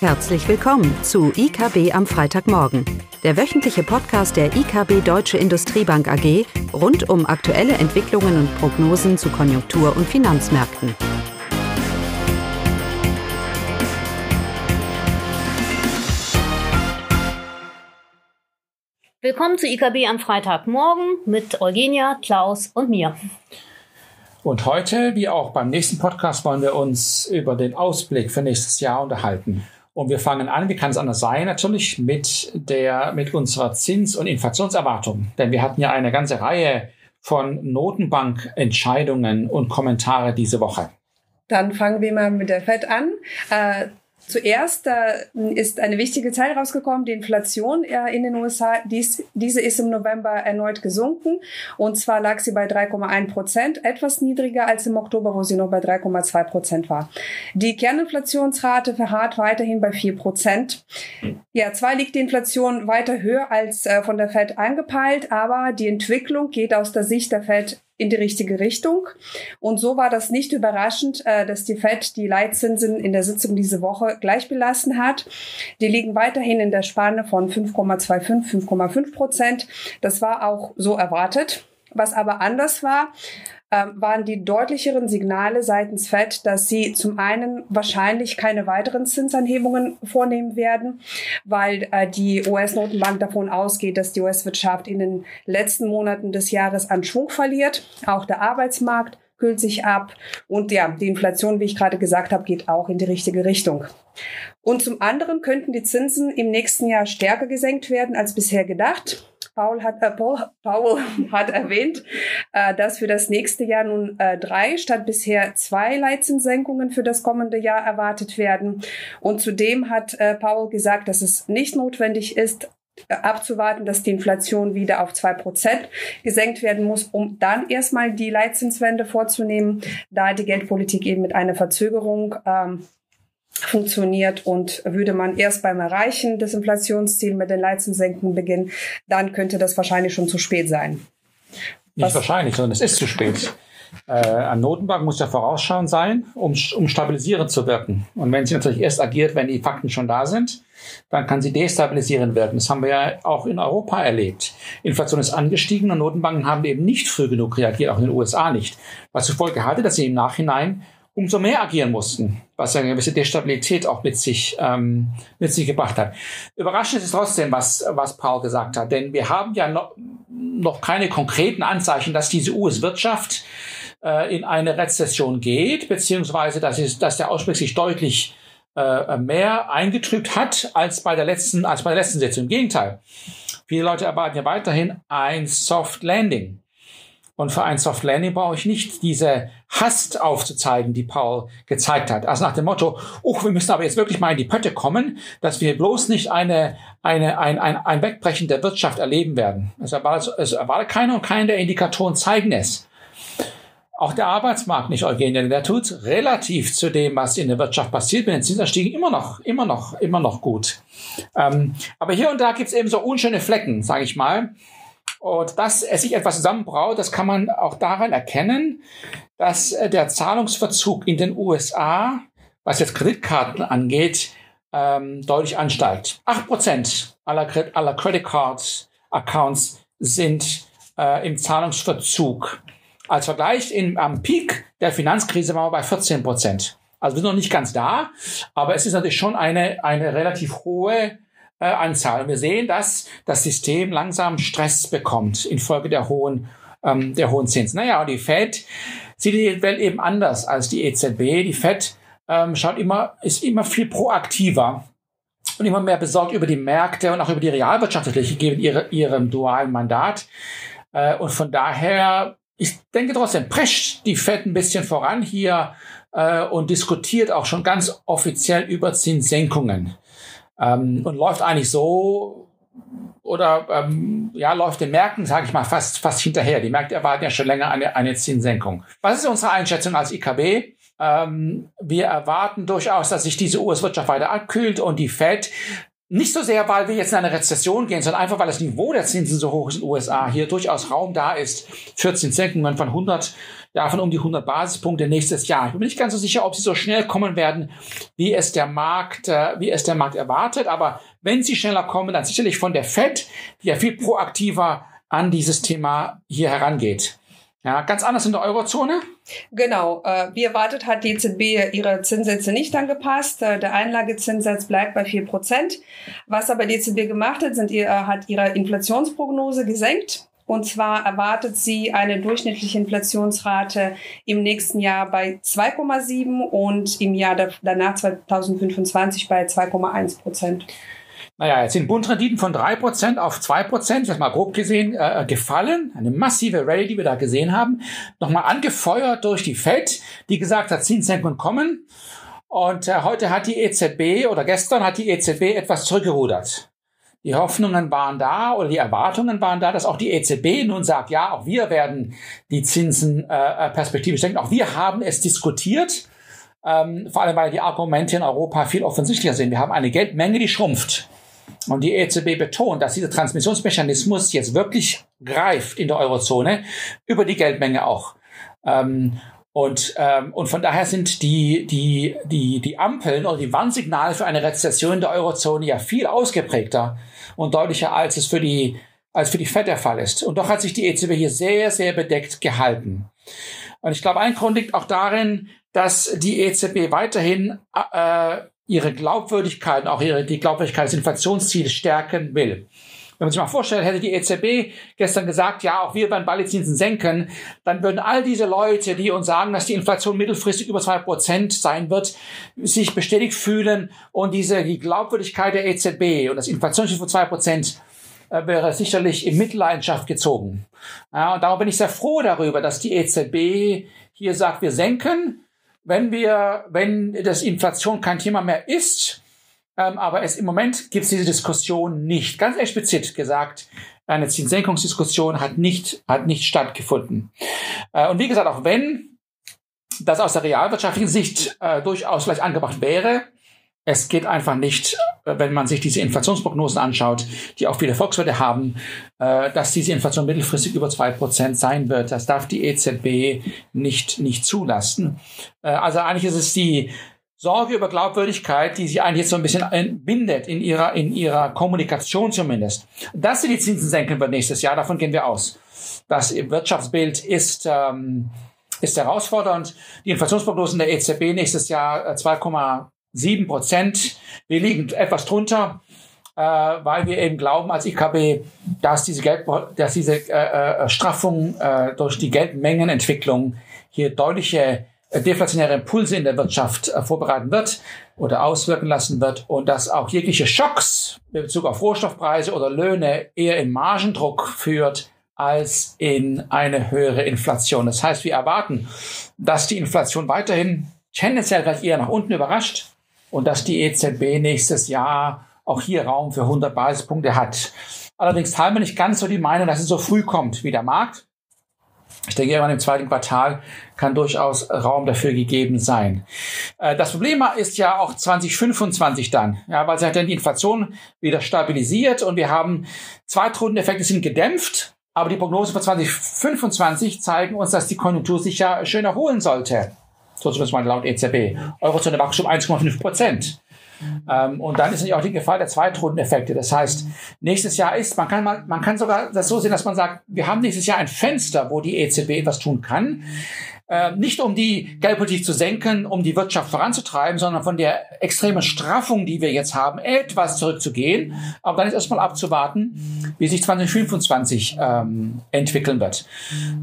Herzlich willkommen zu IKB am Freitagmorgen, der wöchentliche Podcast der IKB Deutsche Industriebank AG rund um aktuelle Entwicklungen und Prognosen zu Konjunktur- und Finanzmärkten. Willkommen zu IKB am Freitagmorgen mit Eugenia, Klaus und mir. Und heute, wie auch beim nächsten Podcast, wollen wir uns über den Ausblick für nächstes Jahr unterhalten. Und wir fangen an, wie kann es anders sein, natürlich mit der, mit unserer Zins- und Inflationserwartung. Denn wir hatten ja eine ganze Reihe von Notenbankentscheidungen und Kommentare diese Woche. Dann fangen wir mal mit der FED an. Äh, Zuerst äh, ist eine wichtige Zahl rausgekommen, die Inflation äh, in den USA. Dies, diese ist im November erneut gesunken und zwar lag sie bei 3,1 Prozent, etwas niedriger als im Oktober, wo sie noch bei 3,2 Prozent war. Die Kerninflationsrate verharrt weiterhin bei 4 Prozent. Ja, zwar liegt die Inflation weiter höher als äh, von der Fed angepeilt, aber die Entwicklung geht aus der Sicht der Fed in die richtige Richtung. Und so war das nicht überraschend, äh, dass die Fed die Leitzinsen in der Sitzung diese Woche gleich belassen hat. Die liegen weiterhin in der Spanne von 5,25, 5,5 Prozent. Das war auch so erwartet. Was aber anders war, ähm, waren die deutlicheren Signale seitens Fed, dass sie zum einen wahrscheinlich keine weiteren Zinsanhebungen vornehmen werden, weil äh, die US-Notenbank davon ausgeht, dass die US-Wirtschaft in den letzten Monaten des Jahres an Schwung verliert. Auch der Arbeitsmarkt kühlt sich ab und ja, die Inflation, wie ich gerade gesagt habe, geht auch in die richtige Richtung. Und zum anderen könnten die Zinsen im nächsten Jahr stärker gesenkt werden als bisher gedacht. Paul hat, äh, Paul, Paul hat erwähnt, äh, dass für das nächste Jahr nun äh, drei statt bisher zwei Leitzinssenkungen für das kommende Jahr erwartet werden. Und zudem hat äh, Paul gesagt, dass es nicht notwendig ist, äh, abzuwarten, dass die Inflation wieder auf zwei Prozent gesenkt werden muss, um dann erstmal die Leitzinswende vorzunehmen, da die Geldpolitik eben mit einer Verzögerung ähm, funktioniert und würde man erst beim Erreichen des Inflationsziels mit den Leitzinssenken beginnen, dann könnte das wahrscheinlich schon zu spät sein. Nicht Was? wahrscheinlich, sondern es ist zu spät. Äh, eine Notenbank muss ja vorausschauend sein, um, um stabilisierend zu wirken. Und wenn sie natürlich erst agiert, wenn die Fakten schon da sind, dann kann sie destabilisierend wirken. Das haben wir ja auch in Europa erlebt. Inflation ist angestiegen und Notenbanken haben eben nicht früh genug reagiert, auch in den USA nicht. Was zur Folge hatte, dass sie im Nachhinein umso mehr agieren mussten, was eine gewisse Destabilität auch mit sich, ähm, mit sich gebracht hat. Überraschend ist trotzdem, was, was Paul gesagt hat, denn wir haben ja noch, noch keine konkreten Anzeichen, dass diese US-Wirtschaft äh, in eine Rezession geht, beziehungsweise dass, es, dass der Ausblick sich deutlich äh, mehr eingetrübt hat als bei der letzten, als bei der letzten Sitzung. Im Gegenteil. Viele Leute erwarten ja weiterhin ein Soft Landing. Und für ein Soft Landing brauche ich nicht diese Hast aufzuzeigen, die Paul gezeigt hat. Also nach dem Motto, oh, wir müssen aber jetzt wirklich mal in die Pötte kommen, dass wir bloß nicht eine, eine, ein, ein, ein Wegbrechen der Wirtschaft erleben werden. Es erwartet, es erwartet keiner und keiner der Indikatoren zeigen es. Auch der Arbeitsmarkt nicht, Eugenie, der tut relativ zu dem, was in der Wirtschaft passiert, mit den Zinsanstiegen immer noch, immer noch, immer noch gut. Ähm, aber hier und da gibt es eben so unschöne Flecken, sage ich mal. Und dass es sich etwas zusammenbraut, das kann man auch daran erkennen, dass äh, der Zahlungsverzug in den USA, was jetzt Kreditkarten angeht, ähm, deutlich ansteigt. Acht Prozent aller, aller Credit Cards Accounts sind äh, im Zahlungsverzug. Als Vergleich in, am Peak der Finanzkrise waren wir bei 14 Prozent. Also wir sind noch nicht ganz da, aber es ist natürlich schon eine, eine relativ hohe äh, Anzahl. Wir sehen, dass das System langsam Stress bekommt infolge der hohen, ähm, der hohen Zinsen. Naja, und die Fed sieht die Welt eben anders als die EZB. Die Fed ähm, schaut immer, ist immer viel proaktiver und immer mehr besorgt über die Märkte und auch über die Realwirtschaft natürlich, geben ihre, ihrem dualen Mandat. Äh, und von daher, ich denke trotzdem, prescht die Fed ein bisschen voran hier äh, und diskutiert auch schon ganz offiziell über Zinssenkungen ähm, und läuft eigentlich so oder ähm, ja läuft den Märkten, sage ich mal, fast fast hinterher. Die Märkte erwarten ja schon länger eine, eine Zinssenkung. Was ist unsere Einschätzung als IKB? Ähm, wir erwarten durchaus, dass sich diese US-Wirtschaft weiter abkühlt und die Fed nicht so sehr, weil wir jetzt in eine Rezession gehen, sondern einfach, weil das Niveau der Zinsen so hoch ist in den USA, hier durchaus Raum da ist, 14 Senkungen von 100, ja, von um die 100 Basispunkte nächstes Jahr. Ich bin nicht ganz so sicher, ob sie so schnell kommen werden, wie es der Markt, äh, wie es der Markt erwartet. Aber wenn sie schneller kommen, dann sicherlich von der Fed, die ja viel proaktiver an dieses Thema hier herangeht. Ja, ganz anders in der Eurozone. Genau. Äh, wie erwartet hat die EZB ihre Zinssätze nicht angepasst. Äh, der Einlagezinssatz bleibt bei vier Prozent. Was aber die EZB gemacht hat, sind ihr, hat ihre Inflationsprognose gesenkt. Und zwar erwartet sie eine durchschnittliche Inflationsrate im nächsten Jahr bei 2,7 und im Jahr danach 2025 bei 2,1 Prozent. Naja, jetzt sind Bundrenditen von drei Prozent auf zwei Prozent, jetzt mal grob gesehen, äh, gefallen. Eine massive Rallye, die wir da gesehen haben. Nochmal angefeuert durch die Fed, die gesagt hat, Zinssenkungen kommen. Und äh, heute hat die EZB oder gestern hat die EZB etwas zurückgerudert. Die Hoffnungen waren da oder die Erwartungen waren da, dass auch die EZB nun sagt, ja, auch wir werden die Zinsen äh, äh perspektivisch senken. Auch wir haben es diskutiert. Ähm, vor allem, weil die Argumente in Europa viel offensichtlicher sind. Wir haben eine Geldmenge, die schrumpft. Und die EZB betont, dass dieser Transmissionsmechanismus jetzt wirklich greift in der Eurozone, über die Geldmenge auch. Ähm, und, ähm, und von daher sind die, die, die, die Ampeln oder die Warnsignale für eine Rezession der Eurozone ja viel ausgeprägter und deutlicher, als es für die, als für die FED der Fall ist. Und doch hat sich die EZB hier sehr, sehr bedeckt gehalten. Und ich glaube, ein Grund liegt auch darin, dass die EZB weiterhin äh, ihre Glaubwürdigkeit, auch ihre, die Glaubwürdigkeit des Inflationsziels stärken will. Wenn man sich mal vorstellt, hätte die EZB gestern gesagt, ja, auch wir werden bald die Zinsen senken, dann würden all diese Leute, die uns sagen, dass die Inflation mittelfristig über zwei Prozent sein wird, sich bestätigt fühlen und diese, die Glaubwürdigkeit der EZB und das Inflationsziel von zwei Prozent äh, wäre sicherlich in Mitleidenschaft gezogen. Ja, und darum bin ich sehr froh darüber, dass die EZB hier sagt, wir senken, wenn wir, wenn das Inflation kein Thema mehr ist, ähm, aber es im Moment gibt es diese Diskussion nicht. Ganz explizit gesagt, eine Zinssenkungsdiskussion hat nicht, hat nicht stattgefunden. Äh, und wie gesagt, auch wenn das aus der realwirtschaftlichen Sicht äh, durchaus vielleicht angebracht wäre, es geht einfach nicht, wenn man sich diese Inflationsprognosen anschaut, die auch viele Volkswirte haben, äh, dass diese Inflation mittelfristig über zwei Prozent sein wird. Das darf die EZB nicht, nicht zulassen. Äh, also eigentlich ist es die Sorge über Glaubwürdigkeit, die sie eigentlich jetzt so ein bisschen bindet in ihrer, in ihrer Kommunikation zumindest. Dass sie die Zinsen senken wird nächstes Jahr, davon gehen wir aus. Das Wirtschaftsbild ist, ähm, ist herausfordernd. Die Inflationsprognosen der EZB nächstes Jahr 2, sieben Prozent. Wir liegen etwas drunter, äh, weil wir eben glauben als IKB, dass diese, Geld, dass diese äh, äh, Straffung äh, durch die Geldmengenentwicklung hier deutliche äh, deflationäre Impulse in der Wirtschaft äh, vorbereiten wird oder auswirken lassen wird und dass auch jegliche Schocks in Bezug auf Rohstoffpreise oder Löhne eher in Margendruck führt als in eine höhere Inflation. Das heißt, wir erwarten, dass die Inflation weiterhin tendenziell vielleicht eher nach unten überrascht, und dass die EZB nächstes Jahr auch hier Raum für 100 Basispunkte hat. Allerdings teilen wir nicht ganz so die Meinung, dass es so früh kommt wie der Markt. Ich denke, irgendwann im zweiten Quartal kann durchaus Raum dafür gegeben sein. Äh, das Problem ist ja auch 2025 dann, ja, weil sich dann die Inflation wieder stabilisiert und wir haben Zweitrundeneffekte sind gedämpft, aber die Prognosen für 2025 zeigen uns, dass die Konjunktur sich ja schön erholen sollte so zumindest mal laut EZB. Eurozone Wachstum 1,5 Prozent. Ähm, und dann ist natürlich auch die Gefahr der Zweitrundeneffekte. Das heißt, nächstes Jahr ist, man kann mal, man kann sogar das so sehen, dass man sagt, wir haben nächstes Jahr ein Fenster, wo die EZB etwas tun kann. Äh, nicht um die Geldpolitik zu senken, um die Wirtschaft voranzutreiben, sondern von der extremen Straffung, die wir jetzt haben, etwas zurückzugehen. Aber dann ist erstmal abzuwarten, wie sich 2025 ähm, entwickeln wird.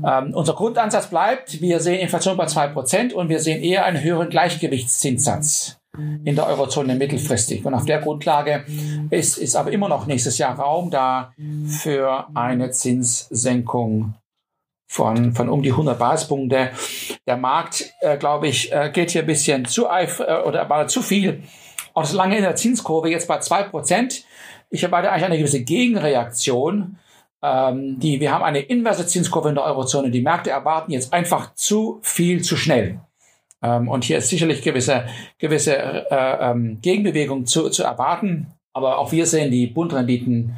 Ähm, unser Grundansatz bleibt, wir sehen Inflation bei zwei Prozent und wir sehen eher einen höheren Gleichgewichtszinssatz in der Eurozone mittelfristig. Und auf der Grundlage ist, ist aber immer noch nächstes Jahr Raum da für eine Zinssenkung von, von um die 100 Basispunkte. Der Markt, äh, glaube ich, äh, geht hier ein bisschen zu eif äh, oder war zu viel. Auch das lange in der Zinskurve jetzt bei zwei Prozent. Ich erwarte eigentlich eine gewisse Gegenreaktion. Ähm, die, wir haben eine inverse Zinskurve in der Eurozone. Die Märkte erwarten jetzt einfach zu viel zu schnell. Ähm, und hier ist sicherlich gewisse, gewisse äh, ähm, Gegenbewegung zu, zu erwarten. Aber auch wir sehen die Bundrenditen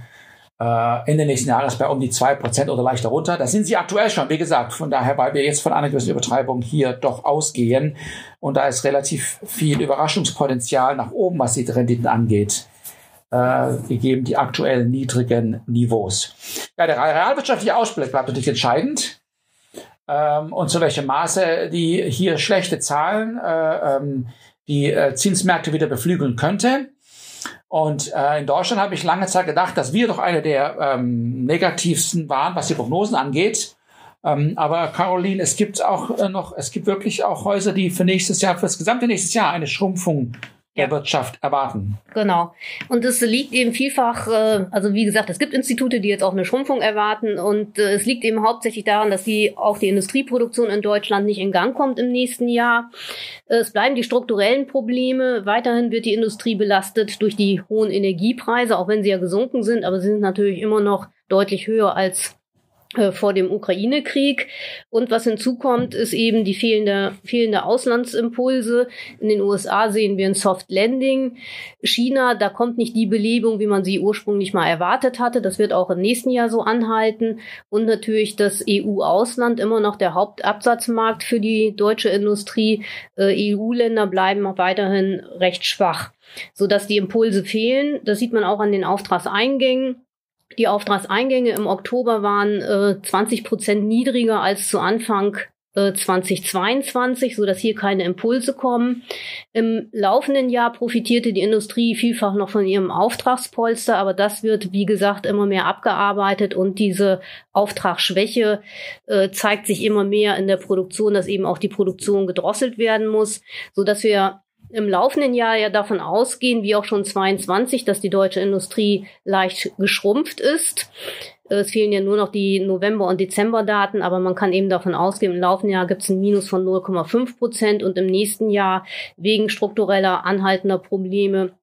äh, Ende nächsten Jahres bei um die zwei Prozent oder leicht darunter. Da sind sie aktuell schon, wie gesagt. Von daher, weil wir jetzt von einer gewissen Übertreibung hier doch ausgehen. Und da ist relativ viel Überraschungspotenzial nach oben, was die Renditen angeht äh, gegeben die aktuell niedrigen Niveaus. Ja, der realwirtschaftliche Ausblick bleibt natürlich entscheidend. Ähm, und zu welchem Maße die hier schlechte Zahlen äh, ähm, die äh, Zinsmärkte wieder beflügeln könnte. Und äh, in Deutschland habe ich lange Zeit gedacht, dass wir doch eine der ähm, negativsten waren, was die Prognosen angeht. Ähm, aber Caroline, es gibt auch äh, noch, es gibt wirklich auch Häuser, die für nächstes Jahr, für das gesamte nächstes Jahr eine Schrumpfung der Wirtschaft erwarten. Genau. Und es liegt eben vielfach, äh, also wie gesagt, es gibt Institute, die jetzt auch eine Schrumpfung erwarten und äh, es liegt eben hauptsächlich daran, dass die auch die Industrieproduktion in Deutschland nicht in Gang kommt im nächsten Jahr. Es bleiben die strukturellen Probleme. Weiterhin wird die Industrie belastet durch die hohen Energiepreise, auch wenn sie ja gesunken sind, aber sie sind natürlich immer noch deutlich höher als vor dem Ukraine-Krieg. Und was hinzukommt, ist eben die fehlende, fehlende Auslandsimpulse. In den USA sehen wir ein Soft Landing. China, da kommt nicht die Belebung, wie man sie ursprünglich mal erwartet hatte. Das wird auch im nächsten Jahr so anhalten. Und natürlich das EU-Ausland immer noch der Hauptabsatzmarkt für die deutsche Industrie. Äh, EU-Länder bleiben auch weiterhin recht schwach, sodass die Impulse fehlen. Das sieht man auch an den Auftragseingängen. Die Auftragseingänge im Oktober waren äh, 20 Prozent niedriger als zu Anfang äh, 2022, so dass hier keine Impulse kommen. Im laufenden Jahr profitierte die Industrie vielfach noch von ihrem Auftragspolster, aber das wird, wie gesagt, immer mehr abgearbeitet und diese Auftragsschwäche äh, zeigt sich immer mehr in der Produktion, dass eben auch die Produktion gedrosselt werden muss, so dass wir im laufenden Jahr ja davon ausgehen, wie auch schon 22, dass die deutsche Industrie leicht geschrumpft ist. Es fehlen ja nur noch die November- und Dezember-Daten, aber man kann eben davon ausgehen, im laufenden Jahr gibt es ein Minus von 0,5 Prozent und im nächsten Jahr wegen struktureller anhaltender Probleme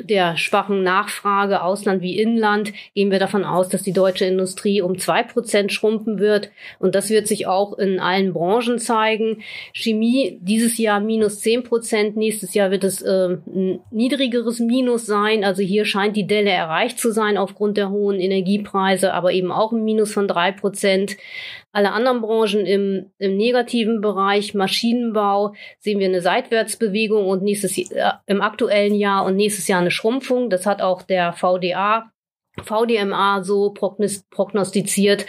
der schwachen Nachfrage, Ausland wie Inland, gehen wir davon aus, dass die deutsche Industrie um zwei Prozent schrumpfen wird. Und das wird sich auch in allen Branchen zeigen. Chemie dieses Jahr minus zehn Prozent, nächstes Jahr wird es äh, ein niedrigeres Minus sein. Also hier scheint die Delle erreicht zu sein aufgrund der hohen Energiepreise, aber eben auch ein Minus von drei Prozent. Alle anderen Branchen im, im negativen Bereich, Maschinenbau, sehen wir eine Seitwärtsbewegung und nächstes äh, im aktuellen Jahr und nächstes Jahr eine Schrumpfung. Das hat auch der VDA, VDMA so prognostiziert.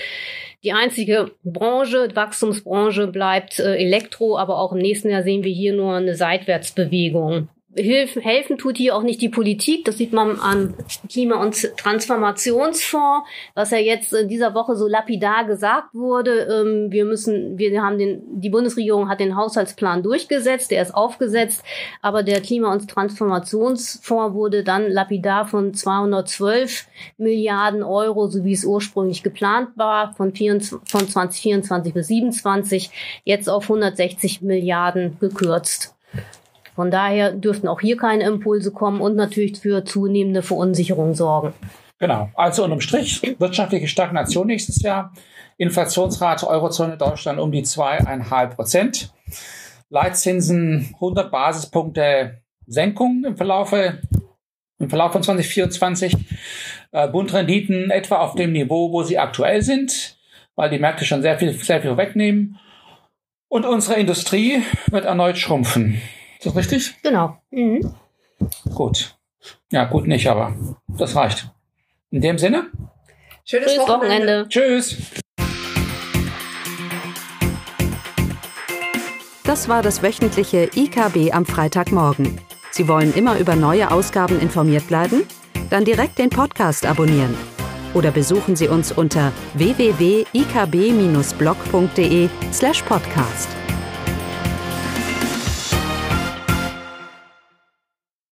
Die einzige Branche, Wachstumsbranche bleibt äh, Elektro, aber auch im nächsten Jahr sehen wir hier nur eine Seitwärtsbewegung. Hilf, helfen tut hier auch nicht die Politik. Das sieht man am Klima- und Transformationsfonds, was ja jetzt in dieser Woche so lapidar gesagt wurde. Ähm, wir müssen, wir haben den, die Bundesregierung hat den Haushaltsplan durchgesetzt, der ist aufgesetzt, aber der Klima- und Transformationsfonds wurde dann lapidar von 212 Milliarden Euro, so wie es ursprünglich geplant war, von, 24, von 2024 bis 2027, jetzt auf 160 Milliarden gekürzt. Von daher dürften auch hier keine Impulse kommen und natürlich für zunehmende Verunsicherung sorgen. Genau. Also unterm Strich wirtschaftliche Stagnation nächstes Jahr. Inflationsrate Eurozone Deutschland um die zweieinhalb Prozent. Leitzinsen 100 Basispunkte Senkung im Verlaufe, im Verlauf von 2024. Äh, Bundrenditen etwa auf dem Niveau, wo sie aktuell sind, weil die Märkte schon sehr viel, sehr viel wegnehmen. Und unsere Industrie wird erneut schrumpfen. Ist das richtig? Genau. Mhm. Gut. Ja, gut nicht, aber das reicht. In dem Sinne. Schönes Tschüss, Wochenende. Wochenende. Tschüss. Das war das wöchentliche IKB am Freitagmorgen. Sie wollen immer über neue Ausgaben informiert bleiben? Dann direkt den Podcast abonnieren. Oder besuchen Sie uns unter www.ikb-blog.de slash podcast.